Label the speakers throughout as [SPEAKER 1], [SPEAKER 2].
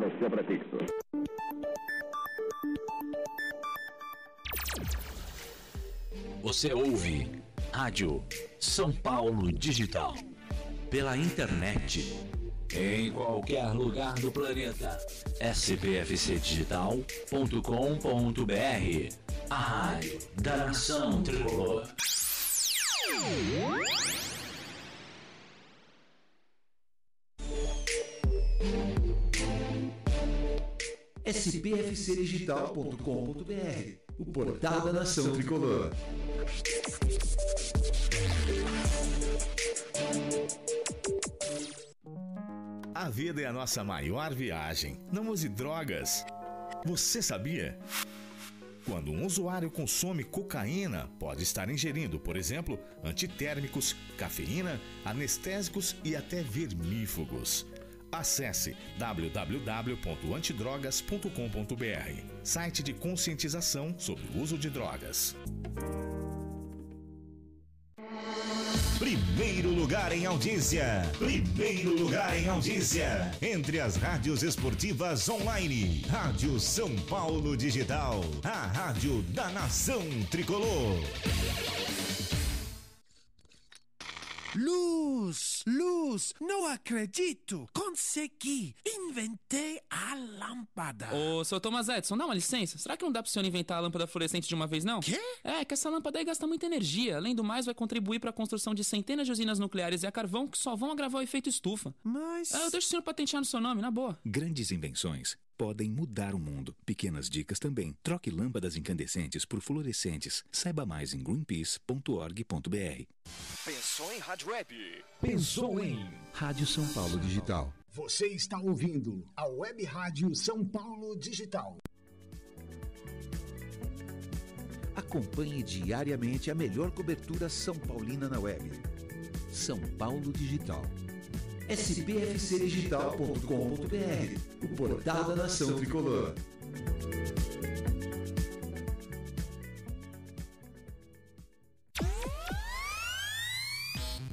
[SPEAKER 1] dar o seu.
[SPEAKER 2] Você ouve Rádio São Paulo Digital. Pela internet. Em qualquer lugar do planeta. spfcdigital.com.br A rádio da nação tricolor.
[SPEAKER 3] spfcdigital.com.br O portal da nação tricolor.
[SPEAKER 4] A vida é a nossa maior viagem. Não use drogas. Você sabia? Quando um usuário consome cocaína, pode estar ingerindo, por exemplo, antitérmicos, cafeína, anestésicos e até vermífugos. Acesse www.antidrogas.com.br, site de conscientização sobre o uso de drogas.
[SPEAKER 5] Primeiro lugar em audiência. Primeiro lugar em audiência. Entre as rádios esportivas online. Rádio São Paulo Digital. A rádio da nação tricolor.
[SPEAKER 6] Luz, luz, não acredito! Consegui! Inventei a lâmpada!
[SPEAKER 7] Ô, seu Thomas Edison, dá uma licença. Será que não dá pro senhor inventar a lâmpada fluorescente de uma vez, não?
[SPEAKER 6] Quê?
[SPEAKER 7] É, que essa lâmpada aí gasta muita energia. Além do mais, vai contribuir para a construção de centenas de usinas nucleares e a carvão que só vão agravar o efeito estufa.
[SPEAKER 6] Mas.
[SPEAKER 7] É, eu deixo o senhor patentear no seu nome, na boa.
[SPEAKER 8] Grandes invenções podem mudar o mundo. Pequenas dicas também. Troque lâmpadas incandescentes por fluorescentes. Saiba mais em greenpeace.org.br.
[SPEAKER 9] Pensou em rádio web?
[SPEAKER 3] Pensou em Rádio São Paulo Digital.
[SPEAKER 10] Você está ouvindo a Web Rádio São Paulo Digital.
[SPEAKER 3] Acompanhe diariamente a melhor cobertura São Paulina na web. São Paulo Digital. spfcdigital.com.br O portal da nação tricolor.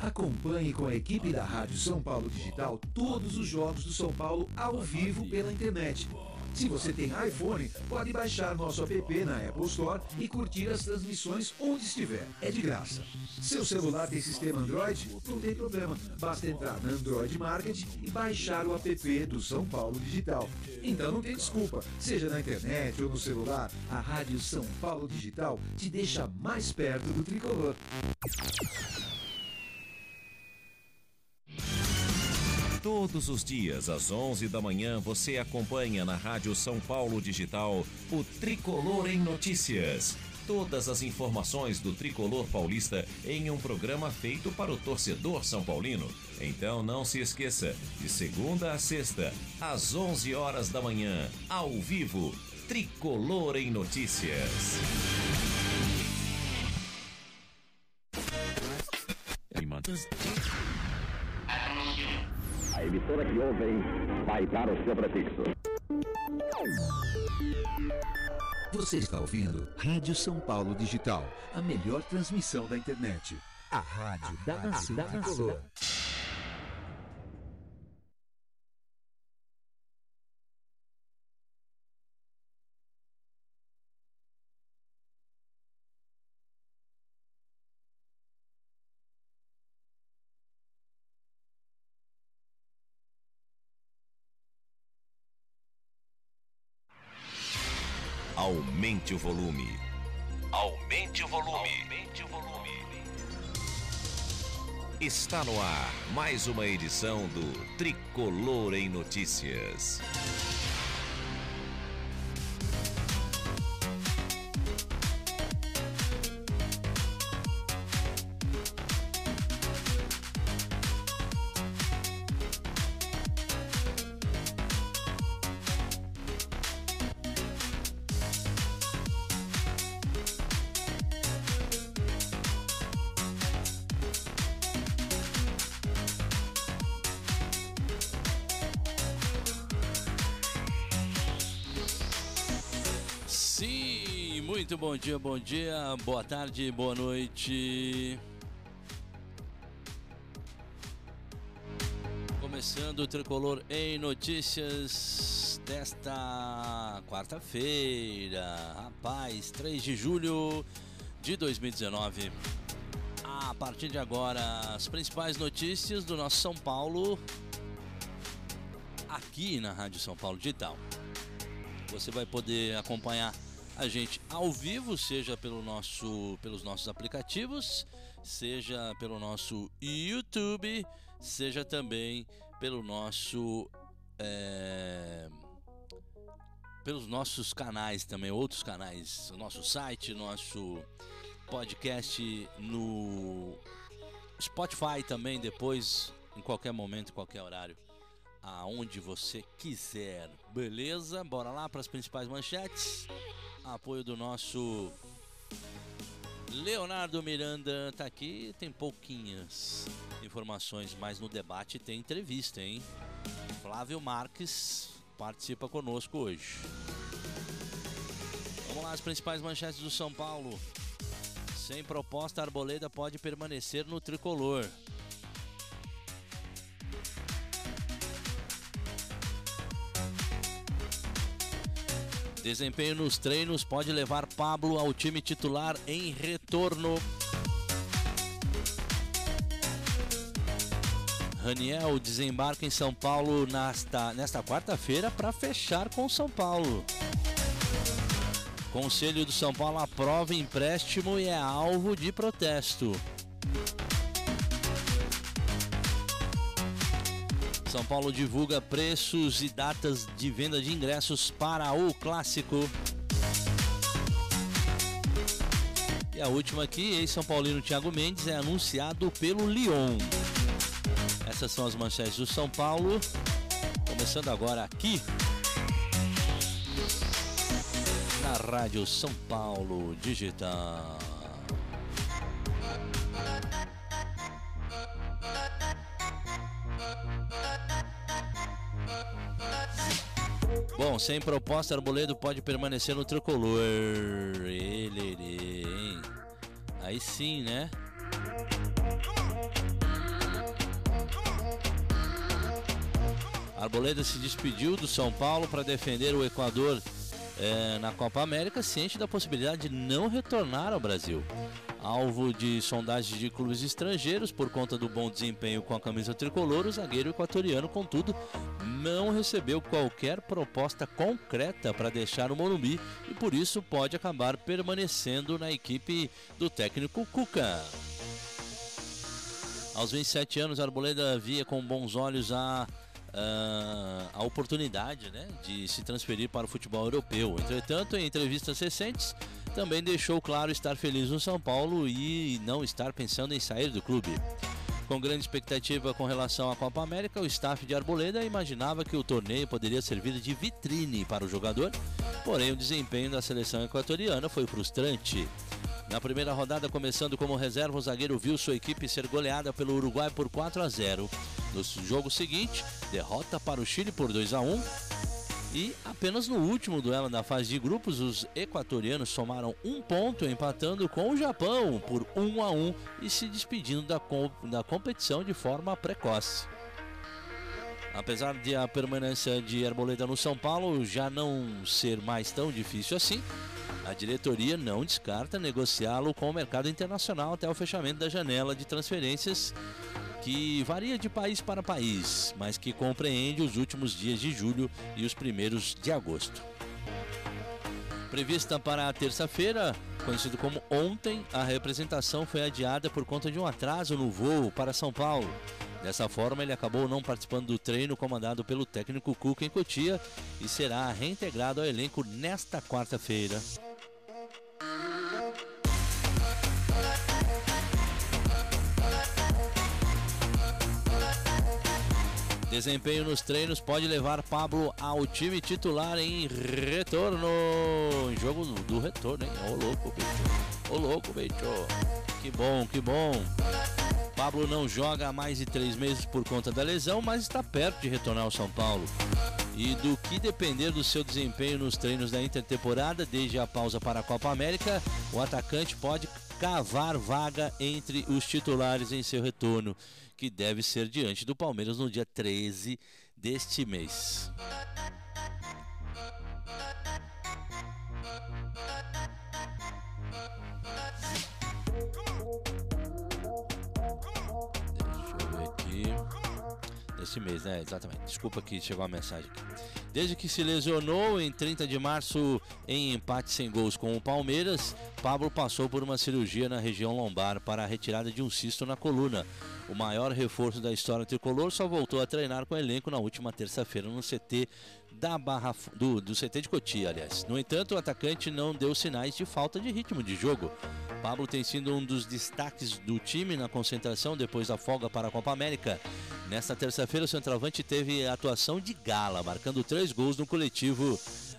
[SPEAKER 3] Acompanhe com a equipe da Rádio São Paulo Digital todos os jogos do São Paulo ao vivo pela internet. Se você tem iPhone, pode baixar nosso app na Apple Store e curtir as transmissões onde estiver. É de graça. Seu celular tem sistema Android? Não tem problema. Basta entrar na Android Market e baixar o app do São Paulo Digital. Então não tem desculpa. Seja na internet ou no celular, a Rádio São Paulo Digital te deixa mais perto do tricolor.
[SPEAKER 5] Todos os dias, às 11 da manhã, você acompanha na Rádio São Paulo Digital o Tricolor em Notícias. Todas as informações do tricolor paulista em um programa feito para o torcedor são paulino. Então não se esqueça, de segunda a sexta, às 11 horas da manhã, ao vivo, Tricolor em Notícias.
[SPEAKER 1] A emissora que ouvem vai dar o seu prefixo.
[SPEAKER 3] Você está ouvindo Rádio São Paulo Digital, a melhor transmissão da internet. A rádio da nação tricolor.
[SPEAKER 5] Aumente o volume. Aumente o volume. Aumente o volume. Está no ar mais uma edição do Tricolor em Notícias.
[SPEAKER 11] Muito bom dia, bom dia, boa tarde, boa noite. Começando o Tricolor em notícias desta quarta-feira, rapaz, 3 de julho de 2019. A partir de agora, as principais notícias do nosso São Paulo aqui na Rádio São Paulo Digital. Você vai poder acompanhar a gente ao vivo, seja pelo nosso, pelos nossos aplicativos, seja pelo nosso YouTube, seja também pelo nosso. É, pelos nossos canais também, outros canais, nosso site, nosso podcast no Spotify também, depois, em qualquer momento, em qualquer horário, aonde você quiser. Beleza? Bora lá para as principais manchetes. Apoio do nosso Leonardo Miranda tá aqui, tem pouquinhas informações, mas no debate tem entrevista, hein? Flávio Marques participa conosco hoje. Vamos lá, as principais manchetes do São Paulo. Sem proposta, Arboleda pode permanecer no tricolor. Desempenho nos treinos pode levar Pablo ao time titular em retorno. Raniel desembarca em São Paulo nesta, nesta quarta-feira para fechar com São Paulo. Conselho do São Paulo aprova empréstimo e é alvo de protesto. São Paulo divulga preços e datas de venda de ingressos para o clássico. E a última aqui, ex-São Paulino Thiago Mendes é anunciado pelo Lyon. Essas são as manchetes do São Paulo. Começando agora aqui na Rádio São Paulo Digital. Sem proposta, Arboledo pode permanecer no tricolor. Ele, ele, hein? Aí sim, né? Arboleda se despediu do São Paulo para defender o Equador é, na Copa América, ciente da possibilidade de não retornar ao Brasil. Alvo de sondagens de clubes estrangeiros por conta do bom desempenho com a camisa tricolor, o zagueiro equatoriano, contudo, não recebeu qualquer proposta concreta para deixar o Morumbi e por isso pode acabar permanecendo na equipe do técnico Cuca. Aos 27 anos, Arboleda via com bons olhos a Uh, a oportunidade né, de se transferir para o futebol europeu. Entretanto, em entrevistas recentes, também deixou claro estar feliz no São Paulo e não estar pensando em sair do clube. Com grande expectativa com relação à Copa América, o staff de Arboleda imaginava que o torneio poderia servir de vitrine para o jogador, porém o desempenho da seleção equatoriana foi frustrante. Na primeira rodada, começando como reserva, o zagueiro viu sua equipe ser goleada pelo Uruguai por 4 a 0. No jogo seguinte, derrota para o Chile por 2 a 1. E apenas no último duelo da fase de grupos, os equatorianos somaram um ponto, empatando com o Japão por 1 a 1 e se despedindo da, com da competição de forma precoce. Apesar de a permanência de Arboleda no São Paulo já não ser mais tão difícil assim, a diretoria não descarta negociá-lo com o mercado internacional até o fechamento da janela de transferências, que varia de país para país, mas que compreende os últimos dias de julho e os primeiros de agosto. Prevista para a terça-feira, conhecido como ontem, a representação foi adiada por conta de um atraso no voo para São Paulo. Dessa forma, ele acabou não participando do treino comandado pelo técnico Cuca em Cotia e será reintegrado ao elenco nesta quarta-feira. Desempenho nos treinos pode levar Pablo ao time titular em retorno. Em jogo do, retorno, hein? Ô louco, bicho. Ô louco, bicho. Que bom, que bom. Pablo não joga há mais de três meses por conta da lesão, mas está perto de retornar ao São Paulo. E do que depender do seu desempenho nos treinos da intertemporada, desde a pausa para a Copa América, o atacante pode cavar vaga entre os titulares em seu retorno, que deve ser diante do Palmeiras no dia 13 deste mês. Deixa eu ver aqui. Desse mês, né? Exatamente. Desculpa que chegou a mensagem aqui. Desde que se lesionou em 30 de março em empate sem gols com o Palmeiras, Pablo passou por uma cirurgia na região lombar para a retirada de um cisto na coluna. O maior reforço da história tricolor só voltou a treinar com o elenco na última terça-feira no CT da Barra do, do CT de Cotia, aliás. No entanto, o atacante não deu sinais de falta de ritmo de jogo. Pablo tem sido um dos destaques do time na concentração depois da folga para a Copa América. Nesta terça-feira, o centroavante teve atuação de gala, marcando três gols no coletivo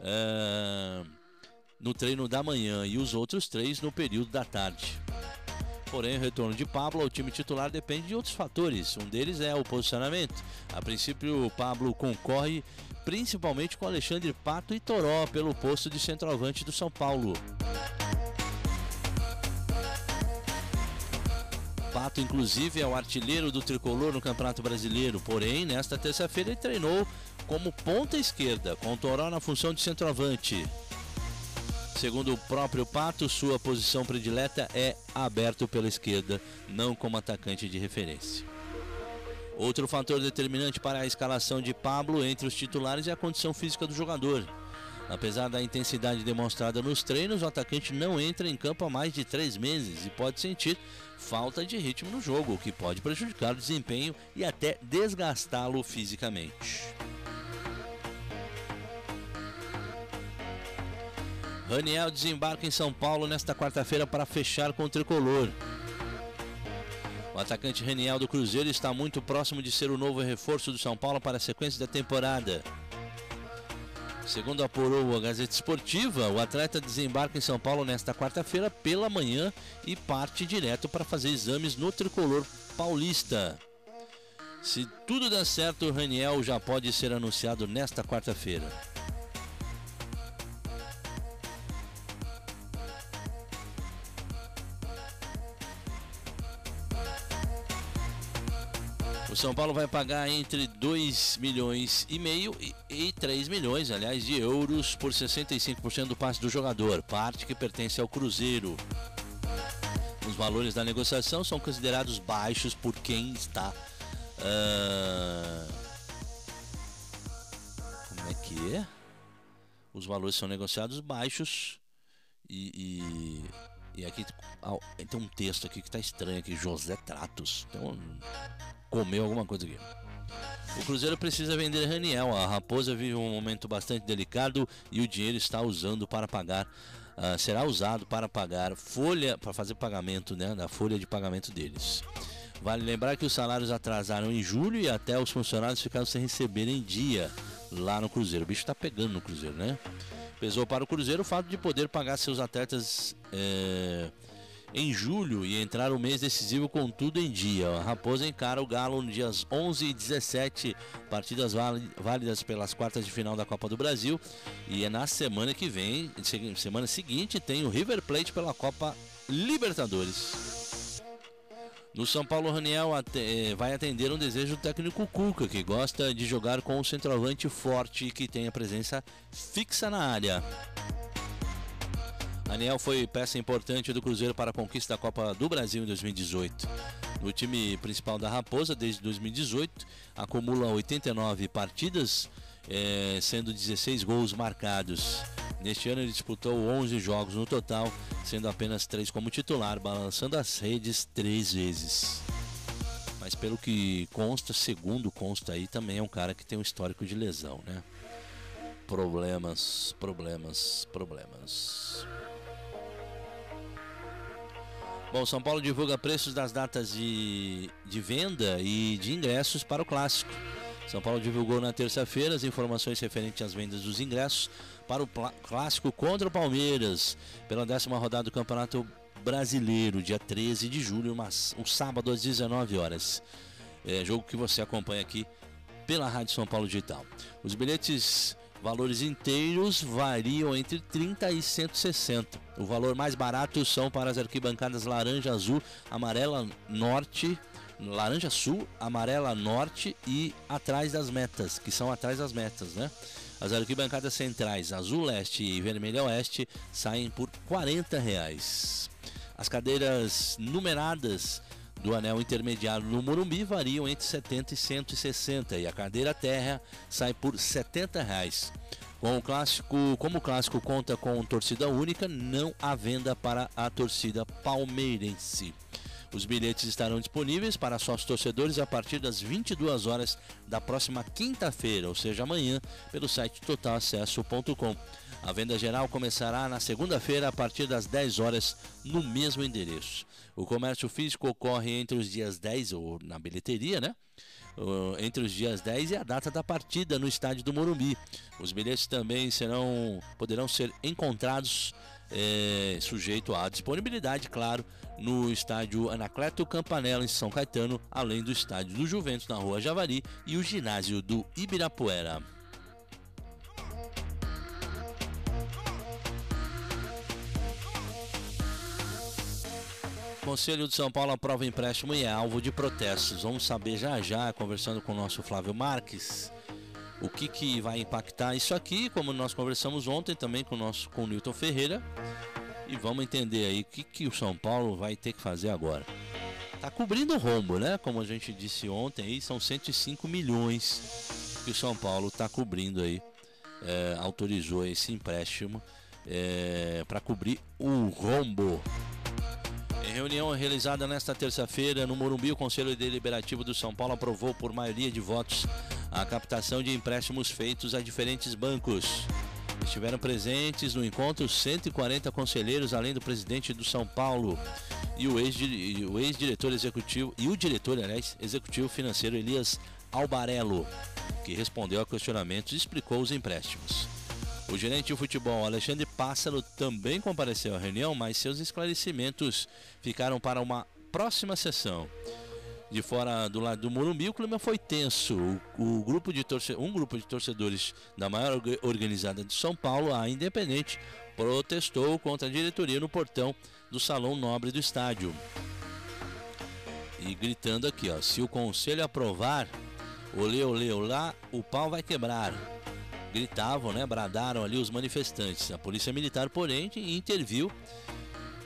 [SPEAKER 11] uh, no treino da manhã e os outros três no período da tarde. Porém, o retorno de Pablo ao time titular depende de outros fatores. Um deles é o posicionamento. A princípio, Pablo concorre principalmente com Alexandre Pato e Toró pelo posto de centroavante do São Paulo. Pato, inclusive, é o artilheiro do tricolor no Campeonato Brasileiro. Porém, nesta terça-feira, ele treinou como ponta esquerda, com Toró na função de centroavante. Segundo o próprio Pato, sua posição predileta é aberto pela esquerda, não como atacante de referência. Outro fator determinante para a escalação de Pablo entre os titulares é a condição física do jogador. Apesar da intensidade demonstrada nos treinos, o atacante não entra em campo há mais de três meses e pode sentir falta de ritmo no jogo, o que pode prejudicar o desempenho e até desgastá-lo fisicamente. Raniel desembarca em São Paulo nesta quarta-feira para fechar com o tricolor. O atacante Raniel do Cruzeiro está muito próximo de ser o novo reforço do São Paulo para a sequência da temporada. Segundo apurou a Gazeta Esportiva, o atleta desembarca em São Paulo nesta quarta-feira pela manhã e parte direto para fazer exames no tricolor paulista. Se tudo der certo, Raniel já pode ser anunciado nesta quarta-feira. O São Paulo vai pagar entre 2 milhões e meio e 3 milhões, aliás, de euros por 65% do passe do jogador, parte que pertence ao Cruzeiro. Os valores da negociação são considerados baixos por quem está. Uh... Como é que é? Os valores são negociados baixos e, e, e aqui tem um texto aqui que está estranho aqui, José Tratos. Então, comeu alguma coisa aqui. O Cruzeiro precisa vender Raniel. A Raposa vive um momento bastante delicado e o dinheiro está usando para pagar. Uh, será usado para pagar folha, para fazer pagamento né, da folha de pagamento deles. Vale lembrar que os salários atrasaram em julho e até os funcionários ficaram sem receber em dia lá no Cruzeiro. O bicho está pegando no Cruzeiro, né? Pesou para o Cruzeiro o fato de poder pagar seus atletas. É em julho e entrar o mês decisivo com tudo em dia. A Raposa encara o Galo nos dias 11 e 17, partidas válidas pelas quartas de final da Copa do Brasil. E é na semana que vem, semana seguinte, tem o River Plate pela Copa Libertadores. No São Paulo, Raniel eh, vai atender um desejo do técnico Cuca, que gosta de jogar com um centroavante forte que tenha presença fixa na área. Daniel foi peça importante do Cruzeiro para a conquista da Copa do Brasil em 2018. No time principal da Raposa, desde 2018, acumula 89 partidas, é, sendo 16 gols marcados. Neste ano ele disputou 11 jogos no total, sendo apenas 3 como titular, balançando as redes três vezes. Mas pelo que consta, segundo consta aí, também é um cara que tem um histórico de lesão, né? Problemas, problemas, problemas. Bom, São Paulo divulga preços das datas de, de venda e de ingressos para o clássico. São Paulo divulgou na terça-feira as informações referentes às vendas dos ingressos para o clássico contra o Palmeiras pela décima rodada do Campeonato Brasileiro, dia 13 de julho, mas, um sábado às 19 horas. É, jogo que você acompanha aqui pela Rádio São Paulo Digital. Os bilhetes Valores inteiros variam entre 30 e 160. O valor mais barato são para as arquibancadas laranja, azul, amarela, norte, laranja sul, amarela norte e atrás das metas, que são atrás das metas, né? As arquibancadas centrais azul leste e vermelho oeste saem por 40 reais. As cadeiras numeradas do anel intermediário no Morumbi variam entre 70 e 160 e a cadeira terra sai por 70 reais. Com o clássico, como o clássico conta com torcida única, não há venda para a torcida palmeirense. Os bilhetes estarão disponíveis para sócios torcedores a partir das 22 horas da próxima quinta-feira, ou seja, amanhã, pelo site totalacesso.com. A venda geral começará na segunda-feira a partir das 10 horas no mesmo endereço. O comércio físico ocorre entre os dias 10 ou na bilheteria, né? Entre os dias 10 e a data da partida no estádio do Morumbi. Os bilhetes também serão poderão ser encontrados é, sujeito à disponibilidade, claro, no estádio Anacleto Campanella em São Caetano, além do estádio do Juventus na Rua Javari e o ginásio do Ibirapuera. Conselho de São Paulo aprova empréstimo e é alvo de protestos. Vamos saber já já, conversando com o nosso Flávio Marques, o que, que vai impactar isso aqui, como nós conversamos ontem também com o nosso com o Newton Ferreira. E vamos entender aí o que, que o São Paulo vai ter que fazer agora. Tá cobrindo o rombo, né? Como a gente disse ontem, aí são 105 milhões que o São Paulo está cobrindo aí. É, autorizou esse empréstimo é, para cobrir o rombo. Em reunião realizada nesta terça-feira no Morumbi, o Conselho Deliberativo do São Paulo aprovou por maioria de votos a captação de empréstimos feitos a diferentes bancos. Estiveram presentes no encontro 140 conselheiros, além do presidente do São Paulo e o ex-diretor ex executivo e o diretor, aliás, executivo financeiro Elias Albarello, que respondeu a questionamentos e explicou os empréstimos. O gerente de futebol Alexandre Pássaro também compareceu à reunião, mas seus esclarecimentos ficaram para uma próxima sessão. De fora do lado do Morumbi, o clima foi tenso. O, o grupo de torce, um grupo de torcedores da maior organizada de São Paulo, a Independente, protestou contra a diretoria no portão do Salão Nobre do estádio. E gritando aqui, ó, se o conselho aprovar, olê, olê, olá, o pau vai quebrar gritavam, né, bradaram ali os manifestantes. A polícia militar, porém, interviu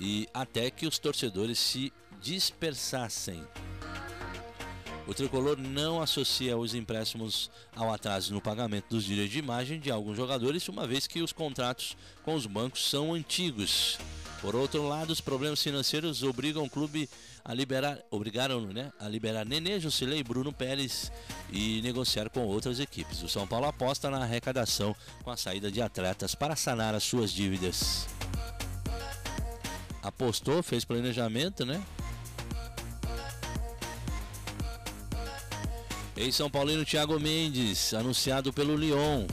[SPEAKER 11] e até que os torcedores se dispersassem. O tricolor não associa os empréstimos ao atraso no pagamento dos direitos de imagem de alguns jogadores, uma vez que os contratos com os bancos são antigos. Por outro lado, os problemas financeiros obrigam o clube a liberar, obrigaram né, a liberar Nenê, Jusilei Bruno Pérez e negociar com outras equipes. O São Paulo aposta na arrecadação com a saída de atletas para sanar as suas dívidas. Apostou, fez planejamento, né? Ex-São Paulino Thiago Mendes, anunciado pelo Lyon.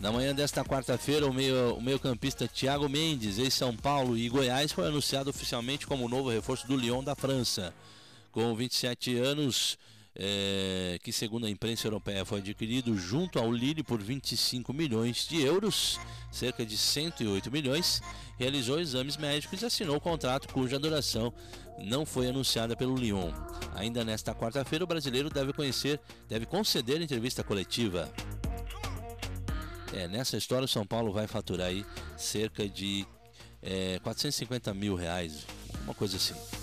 [SPEAKER 11] Na manhã desta quarta-feira, o meio-campista meio Thiago Mendes, ex-São Paulo e Goiás, foi anunciado oficialmente como novo reforço do Lyon da França. Com 27 anos, é, que segundo a imprensa europeia foi adquirido junto ao Lille por 25 milhões de euros, cerca de 108 milhões, realizou exames médicos e assinou o contrato cuja duração não foi anunciada pelo Lyon. Ainda nesta quarta-feira, o brasileiro deve conhecer, deve conceder entrevista coletiva. É, nessa história o São Paulo vai faturar aí cerca de é, 450 mil reais, uma coisa assim.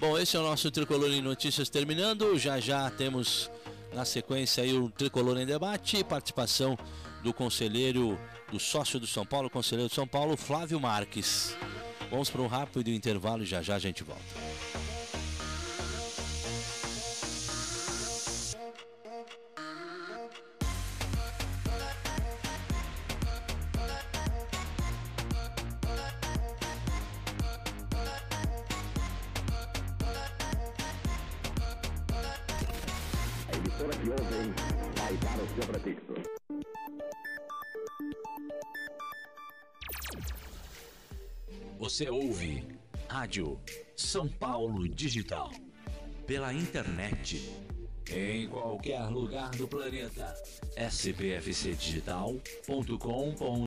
[SPEAKER 11] Bom, esse é o nosso Tricolor em Notícias terminando. Já já temos na sequência aí o Tricolor em Debate, participação do conselheiro, do sócio do São Paulo, conselheiro do São Paulo, Flávio Marques. Vamos para um rápido intervalo e já já a gente volta.
[SPEAKER 2] Você ouve
[SPEAKER 11] Rádio São Paulo Digital. Pela internet. Em qualquer lugar do planeta. spfcdigital.com.br